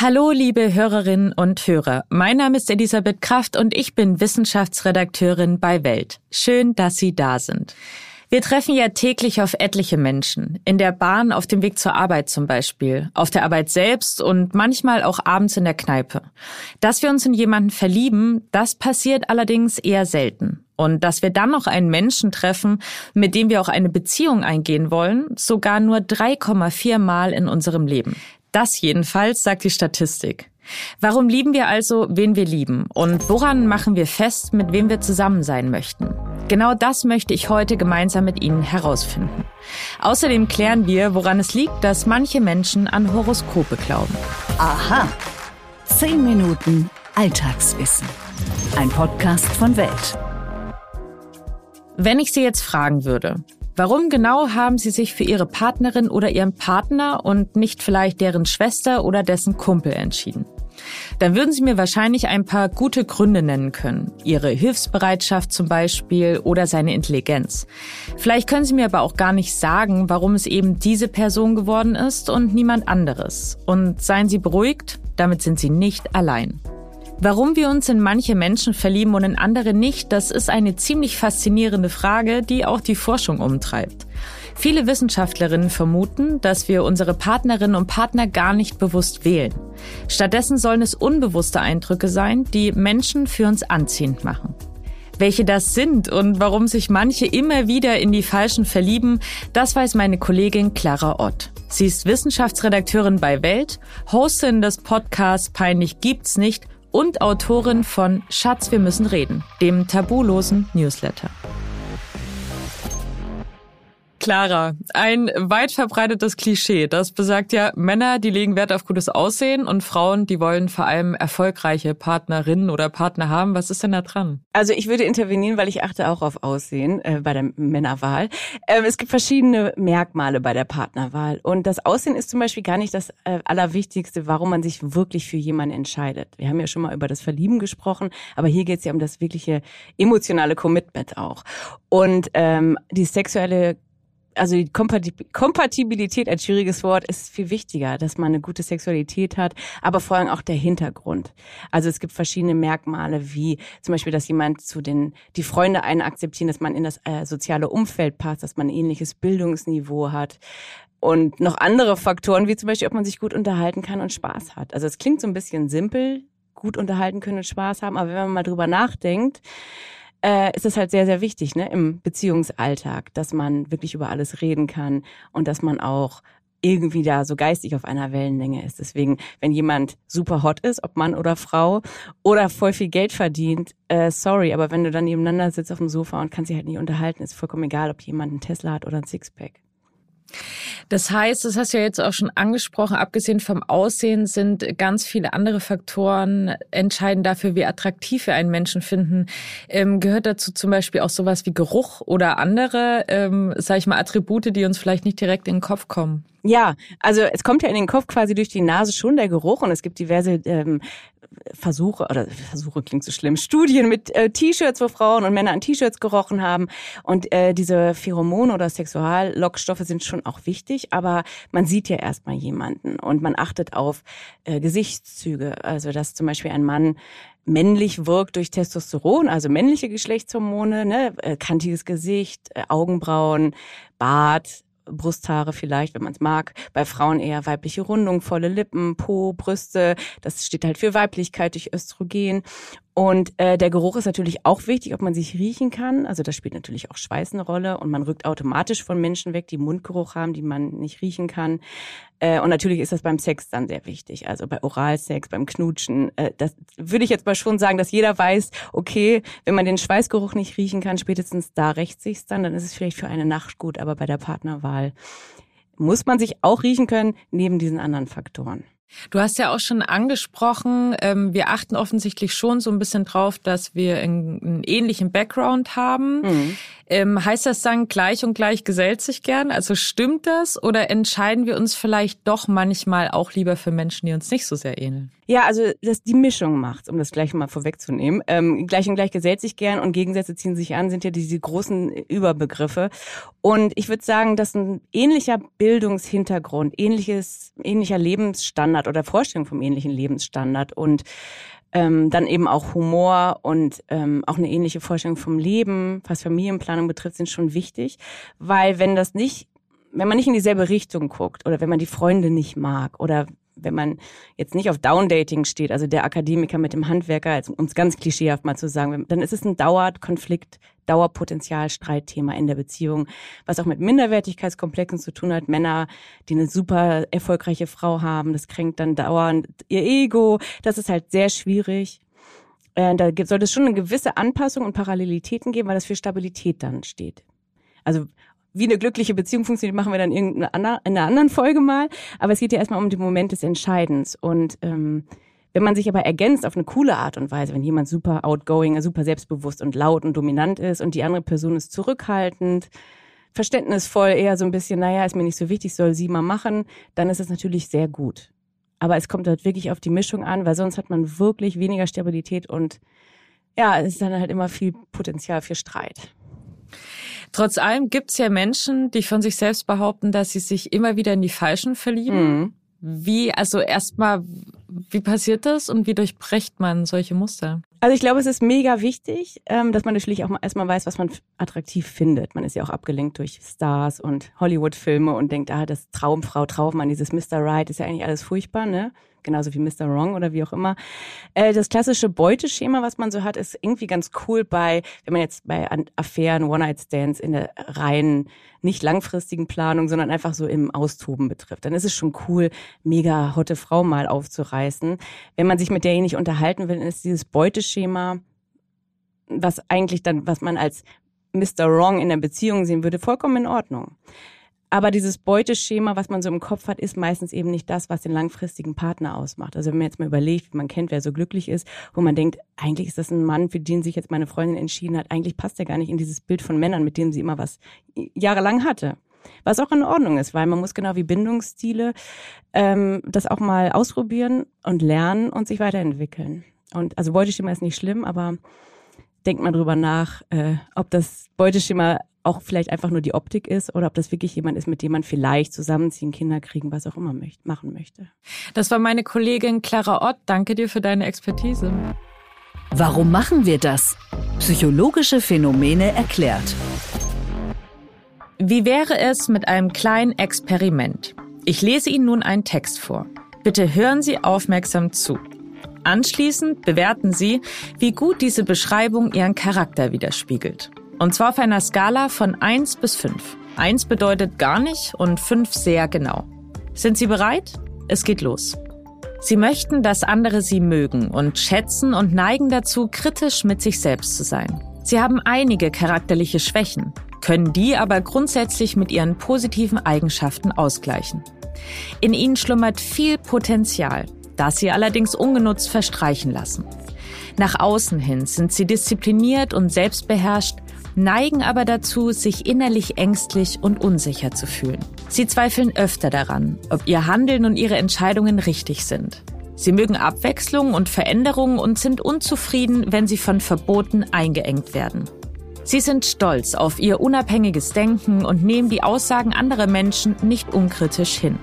Hallo, liebe Hörerinnen und Hörer. Mein Name ist Elisabeth Kraft und ich bin Wissenschaftsredakteurin bei Welt. Schön, dass Sie da sind. Wir treffen ja täglich auf etliche Menschen. In der Bahn, auf dem Weg zur Arbeit zum Beispiel, auf der Arbeit selbst und manchmal auch abends in der Kneipe. Dass wir uns in jemanden verlieben, das passiert allerdings eher selten. Und dass wir dann noch einen Menschen treffen, mit dem wir auch eine Beziehung eingehen wollen, sogar nur 3,4 Mal in unserem Leben. Das jedenfalls sagt die Statistik. Warum lieben wir also, wen wir lieben? Und woran machen wir fest, mit wem wir zusammen sein möchten? Genau das möchte ich heute gemeinsam mit Ihnen herausfinden. Außerdem klären wir, woran es liegt, dass manche Menschen an Horoskope glauben. Aha. Zehn Minuten Alltagswissen. Ein Podcast von Welt. Wenn ich Sie jetzt fragen würde, Warum genau haben Sie sich für Ihre Partnerin oder Ihren Partner und nicht vielleicht deren Schwester oder dessen Kumpel entschieden? Dann würden Sie mir wahrscheinlich ein paar gute Gründe nennen können. Ihre Hilfsbereitschaft zum Beispiel oder seine Intelligenz. Vielleicht können Sie mir aber auch gar nicht sagen, warum es eben diese Person geworden ist und niemand anderes. Und seien Sie beruhigt, damit sind Sie nicht allein. Warum wir uns in manche Menschen verlieben und in andere nicht, das ist eine ziemlich faszinierende Frage, die auch die Forschung umtreibt. Viele Wissenschaftlerinnen vermuten, dass wir unsere Partnerinnen und Partner gar nicht bewusst wählen. Stattdessen sollen es unbewusste Eindrücke sein, die Menschen für uns anziehend machen. Welche das sind und warum sich manche immer wieder in die Falschen verlieben, das weiß meine Kollegin Clara Ott. Sie ist Wissenschaftsredakteurin bei Welt, Hostin des Podcasts Peinlich gibt's nicht und Autorin von Schatz, wir müssen reden, dem tabulosen Newsletter. Clara, ein weit verbreitetes Klischee, das besagt ja, Männer, die legen Wert auf gutes Aussehen und Frauen, die wollen vor allem erfolgreiche Partnerinnen oder Partner haben. Was ist denn da dran? Also ich würde intervenieren, weil ich achte auch auf Aussehen äh, bei der Männerwahl. Ähm, es gibt verschiedene Merkmale bei der Partnerwahl und das Aussehen ist zum Beispiel gar nicht das äh, Allerwichtigste, warum man sich wirklich für jemanden entscheidet. Wir haben ja schon mal über das Verlieben gesprochen, aber hier geht es ja um das wirkliche emotionale Commitment auch. Und ähm, die sexuelle also die Kompatibilität, ein schwieriges Wort, ist viel wichtiger, dass man eine gute Sexualität hat, aber vor allem auch der Hintergrund. Also es gibt verschiedene Merkmale, wie zum Beispiel, dass jemand zu den, die Freunde einen akzeptieren, dass man in das äh, soziale Umfeld passt, dass man ein ähnliches Bildungsniveau hat. Und noch andere Faktoren, wie zum Beispiel, ob man sich gut unterhalten kann und Spaß hat. Also es klingt so ein bisschen simpel, gut unterhalten können und Spaß haben, aber wenn man mal drüber nachdenkt, äh, ist es halt sehr, sehr wichtig ne, im Beziehungsalltag, dass man wirklich über alles reden kann und dass man auch irgendwie da so geistig auf einer Wellenlänge ist. Deswegen, wenn jemand super hot ist, ob Mann oder Frau, oder voll viel Geld verdient, äh, sorry, aber wenn du dann nebeneinander sitzt auf dem Sofa und kannst dich halt nicht unterhalten, ist vollkommen egal, ob jemand einen Tesla hat oder ein Sixpack. Das heißt, das hast du ja jetzt auch schon angesprochen, abgesehen vom Aussehen sind ganz viele andere Faktoren entscheidend dafür, wie attraktiv wir einen Menschen finden. Ähm, gehört dazu zum Beispiel auch sowas wie Geruch oder andere, ähm, sag ich mal, Attribute, die uns vielleicht nicht direkt in den Kopf kommen? Ja, also es kommt ja in den Kopf quasi durch die Nase schon der Geruch und es gibt diverse ähm, Versuche, oder Versuche klingt so schlimm, Studien mit äh, T-Shirts, wo Frauen und Männer an T-Shirts gerochen haben. Und äh, diese Pheromone oder Sexuallockstoffe sind schon auch wichtig, aber man sieht ja erstmal jemanden und man achtet auf äh, Gesichtszüge. Also dass zum Beispiel ein Mann männlich wirkt durch Testosteron, also männliche Geschlechtshormone, ne, äh, kantiges Gesicht, äh, Augenbrauen, Bart, Brusthaare vielleicht, wenn man es mag. Bei Frauen eher weibliche Rundung, volle Lippen, Po, Brüste. Das steht halt für Weiblichkeit durch Östrogen. Und äh, der Geruch ist natürlich auch wichtig, ob man sich riechen kann. Also da spielt natürlich auch Schweiß eine Rolle und man rückt automatisch von Menschen weg, die Mundgeruch haben, die man nicht riechen kann. Äh, und natürlich ist das beim Sex dann sehr wichtig. Also bei Oralsex, beim Knutschen. Äh, das würde ich jetzt mal schon sagen, dass jeder weiß, okay, wenn man den Schweißgeruch nicht riechen kann, spätestens da rächt sich's dann, dann ist es vielleicht für eine Nacht gut. Aber bei der Partnerwahl muss man sich auch riechen können, neben diesen anderen Faktoren. Du hast ja auch schon angesprochen, ähm, wir achten offensichtlich schon so ein bisschen drauf, dass wir einen, ähnlichen Background haben. Mhm. Ähm, heißt das dann, gleich und gleich gesellt sich gern? Also stimmt das oder entscheiden wir uns vielleicht doch manchmal auch lieber für Menschen, die uns nicht so sehr ähneln? Ja, also das die Mischung macht, um das gleich mal vorwegzunehmen. Ähm, gleich und gleich gesellt sich gern und Gegensätze ziehen sich an, sind ja diese großen Überbegriffe. Und ich würde sagen, dass ein ähnlicher Bildungshintergrund, ähnliches, ähnlicher Lebensstandard Lebensstandard oder Vorstellung vom ähnlichen Lebensstandard und ähm, dann eben auch Humor und ähm, auch eine ähnliche Vorstellung vom Leben, was Familienplanung betrifft, sind schon wichtig, weil wenn das nicht, wenn man nicht in dieselbe Richtung guckt oder wenn man die Freunde nicht mag oder wenn man jetzt nicht auf Downdating steht, also der Akademiker mit dem Handwerker, um es ganz klischeehaft mal zu sagen, dann ist es ein Dauerkonflikt, Dauerpotenzial, Streitthema in der Beziehung, was auch mit Minderwertigkeitskomplexen zu tun hat. Männer, die eine super erfolgreiche Frau haben, das kränkt dann dauernd ihr Ego. Das ist halt sehr schwierig. Äh, da sollte es schon eine gewisse Anpassung und Parallelitäten geben, weil das für Stabilität dann steht. Also wie eine glückliche Beziehung funktioniert, machen wir dann in einer anderen Folge mal. Aber es geht ja erstmal um den Moment des Entscheidens. Und ähm, wenn man sich aber ergänzt auf eine coole Art und Weise, wenn jemand super outgoing, super selbstbewusst und laut und dominant ist und die andere Person ist zurückhaltend, verständnisvoll, eher so ein bisschen, naja, ist mir nicht so wichtig, soll sie mal machen, dann ist es natürlich sehr gut. Aber es kommt halt wirklich auf die Mischung an, weil sonst hat man wirklich weniger Stabilität und ja, es ist dann halt immer viel Potenzial für Streit. Trotz allem gibt es ja Menschen, die von sich selbst behaupten, dass sie sich immer wieder in die Falschen verlieben. Mhm. Wie, also erstmal, wie passiert das und wie durchbrecht man solche Muster? Also ich glaube, es ist mega wichtig, ähm, dass man natürlich auch erstmal weiß, was man attraktiv findet. Man ist ja auch abgelenkt durch Stars und Hollywood-Filme und denkt, ah, das Traumfrau, Traummann, dieses Mr. Right ist ja eigentlich alles furchtbar, ne? Genauso wie Mr. Wrong oder wie auch immer. Äh, das klassische Beuteschema, was man so hat, ist irgendwie ganz cool bei, wenn man jetzt bei Affären, One-Night-Stands in der reinen, nicht langfristigen Planung, sondern einfach so im Austoben betrifft. Dann ist es schon cool, mega hotte Frau mal aufzureißen. Wenn man sich mit der nicht unterhalten will, ist dieses Beuteschema, was eigentlich dann, was man als Mr. Wrong in der Beziehung sehen würde, vollkommen in Ordnung. Aber dieses Beuteschema, was man so im Kopf hat, ist meistens eben nicht das, was den langfristigen Partner ausmacht. Also wenn man jetzt mal überlegt, wie man kennt, wer so glücklich ist, wo man denkt, eigentlich ist das ein Mann, für den sich jetzt meine Freundin entschieden hat, eigentlich passt er gar nicht in dieses Bild von Männern, mit denen sie immer was jahrelang hatte. Was auch in Ordnung ist, weil man muss genau wie Bindungsstile ähm, das auch mal ausprobieren und lernen und sich weiterentwickeln. Und also Beuteschema ist nicht schlimm, aber denkt mal drüber nach, äh, ob das Beuteschema auch vielleicht einfach nur die Optik ist oder ob das wirklich jemand ist, mit dem man vielleicht zusammenziehen, Kinder kriegen, was auch immer möcht machen möchte. Das war meine Kollegin Clara Ott. Danke dir für deine Expertise. Warum machen wir das? Psychologische Phänomene erklärt. Wie wäre es mit einem kleinen Experiment? Ich lese Ihnen nun einen Text vor. Bitte hören Sie aufmerksam zu. Anschließend bewerten Sie, wie gut diese Beschreibung Ihren Charakter widerspiegelt. Und zwar auf einer Skala von 1 bis 5. 1 bedeutet gar nicht und 5 sehr genau. Sind Sie bereit? Es geht los. Sie möchten, dass andere Sie mögen und schätzen und neigen dazu, kritisch mit sich selbst zu sein. Sie haben einige charakterliche Schwächen, können die aber grundsätzlich mit Ihren positiven Eigenschaften ausgleichen. In Ihnen schlummert viel Potenzial, das Sie allerdings ungenutzt verstreichen lassen. Nach außen hin sind Sie diszipliniert und selbstbeherrscht, neigen aber dazu, sich innerlich ängstlich und unsicher zu fühlen. Sie zweifeln öfter daran, ob ihr Handeln und ihre Entscheidungen richtig sind. Sie mögen Abwechslung und Veränderungen und sind unzufrieden, wenn sie von Verboten eingeengt werden. Sie sind stolz auf ihr unabhängiges Denken und nehmen die Aussagen anderer Menschen nicht unkritisch hin.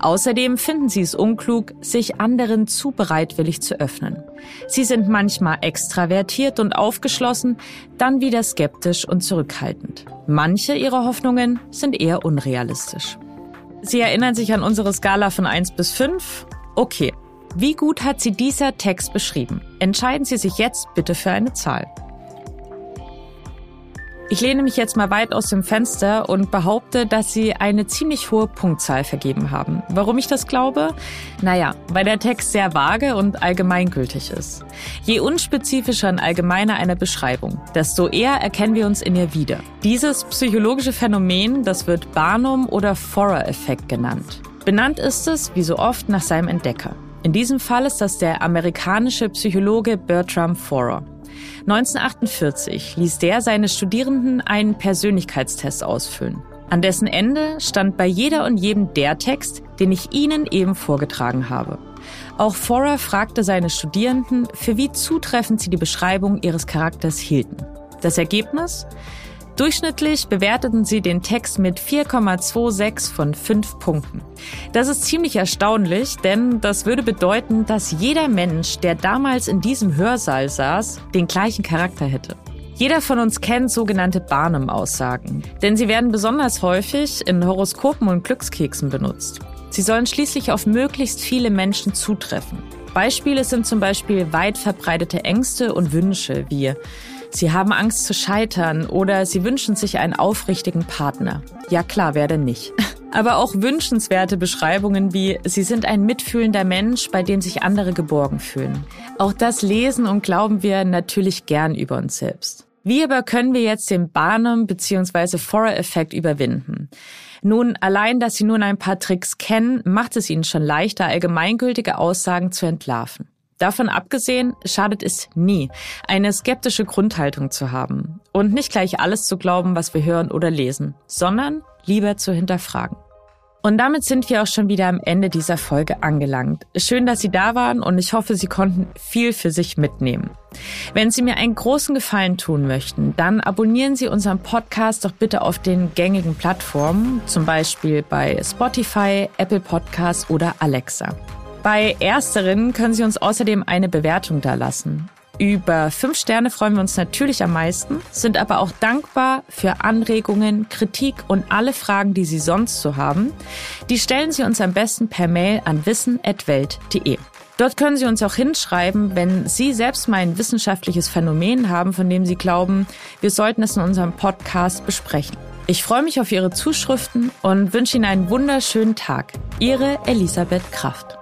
Außerdem finden sie es unklug, sich anderen zu bereitwillig zu öffnen. Sie sind manchmal extravertiert und aufgeschlossen, dann wieder skeptisch und zurückhaltend. Manche ihrer Hoffnungen sind eher unrealistisch. Sie erinnern sich an unsere Skala von 1 bis 5? Okay. Wie gut hat sie dieser Text beschrieben? Entscheiden Sie sich jetzt bitte für eine Zahl. Ich lehne mich jetzt mal weit aus dem Fenster und behaupte, dass Sie eine ziemlich hohe Punktzahl vergeben haben. Warum ich das glaube? Naja, weil der Text sehr vage und allgemeingültig ist. Je unspezifischer und allgemeiner eine Beschreibung, desto eher erkennen wir uns in ihr wieder. Dieses psychologische Phänomen, das wird Barnum oder Forer-Effekt genannt. Benannt ist es, wie so oft, nach seinem Entdecker. In diesem Fall ist das der amerikanische Psychologe Bertram Forer. 1948 ließ der seine Studierenden einen Persönlichkeitstest ausfüllen. An dessen Ende stand bei jeder und jedem der Text, den ich Ihnen eben vorgetragen habe. Auch Forer fragte seine Studierenden, für wie zutreffend sie die Beschreibung ihres Charakters hielten. Das Ergebnis? Durchschnittlich bewerteten sie den Text mit 4,26 von 5 Punkten. Das ist ziemlich erstaunlich, denn das würde bedeuten, dass jeder Mensch, der damals in diesem Hörsaal saß, den gleichen Charakter hätte. Jeder von uns kennt sogenannte Barnum-Aussagen, denn sie werden besonders häufig in Horoskopen und Glückskeksen benutzt. Sie sollen schließlich auf möglichst viele Menschen zutreffen. Beispiele sind zum Beispiel weit verbreitete Ängste und Wünsche wie Sie haben Angst zu scheitern oder Sie wünschen sich einen aufrichtigen Partner. Ja klar, wer denn nicht? Aber auch wünschenswerte Beschreibungen wie Sie sind ein mitfühlender Mensch, bei dem sich andere geborgen fühlen. Auch das lesen und glauben wir natürlich gern über uns selbst. Wie aber können wir jetzt den Barnum bzw. Forer-Effekt überwinden? Nun, allein, dass Sie nun ein paar Tricks kennen, macht es Ihnen schon leichter, allgemeingültige Aussagen zu entlarven. Davon abgesehen schadet es nie, eine skeptische Grundhaltung zu haben und nicht gleich alles zu glauben, was wir hören oder lesen, sondern lieber zu hinterfragen. Und damit sind wir auch schon wieder am Ende dieser Folge angelangt. Schön, dass Sie da waren und ich hoffe, Sie konnten viel für sich mitnehmen. Wenn Sie mir einen großen Gefallen tun möchten, dann abonnieren Sie unseren Podcast doch bitte auf den gängigen Plattformen, zum Beispiel bei Spotify, Apple Podcasts oder Alexa. Bei ersteren können Sie uns außerdem eine Bewertung dalassen. Über fünf Sterne freuen wir uns natürlich am meisten, sind aber auch dankbar für Anregungen, Kritik und alle Fragen, die Sie sonst so haben. Die stellen Sie uns am besten per Mail an wissen.welt.de. Dort können Sie uns auch hinschreiben, wenn Sie selbst mal ein wissenschaftliches Phänomen haben, von dem Sie glauben, wir sollten es in unserem Podcast besprechen. Ich freue mich auf Ihre Zuschriften und wünsche Ihnen einen wunderschönen Tag. Ihre Elisabeth Kraft.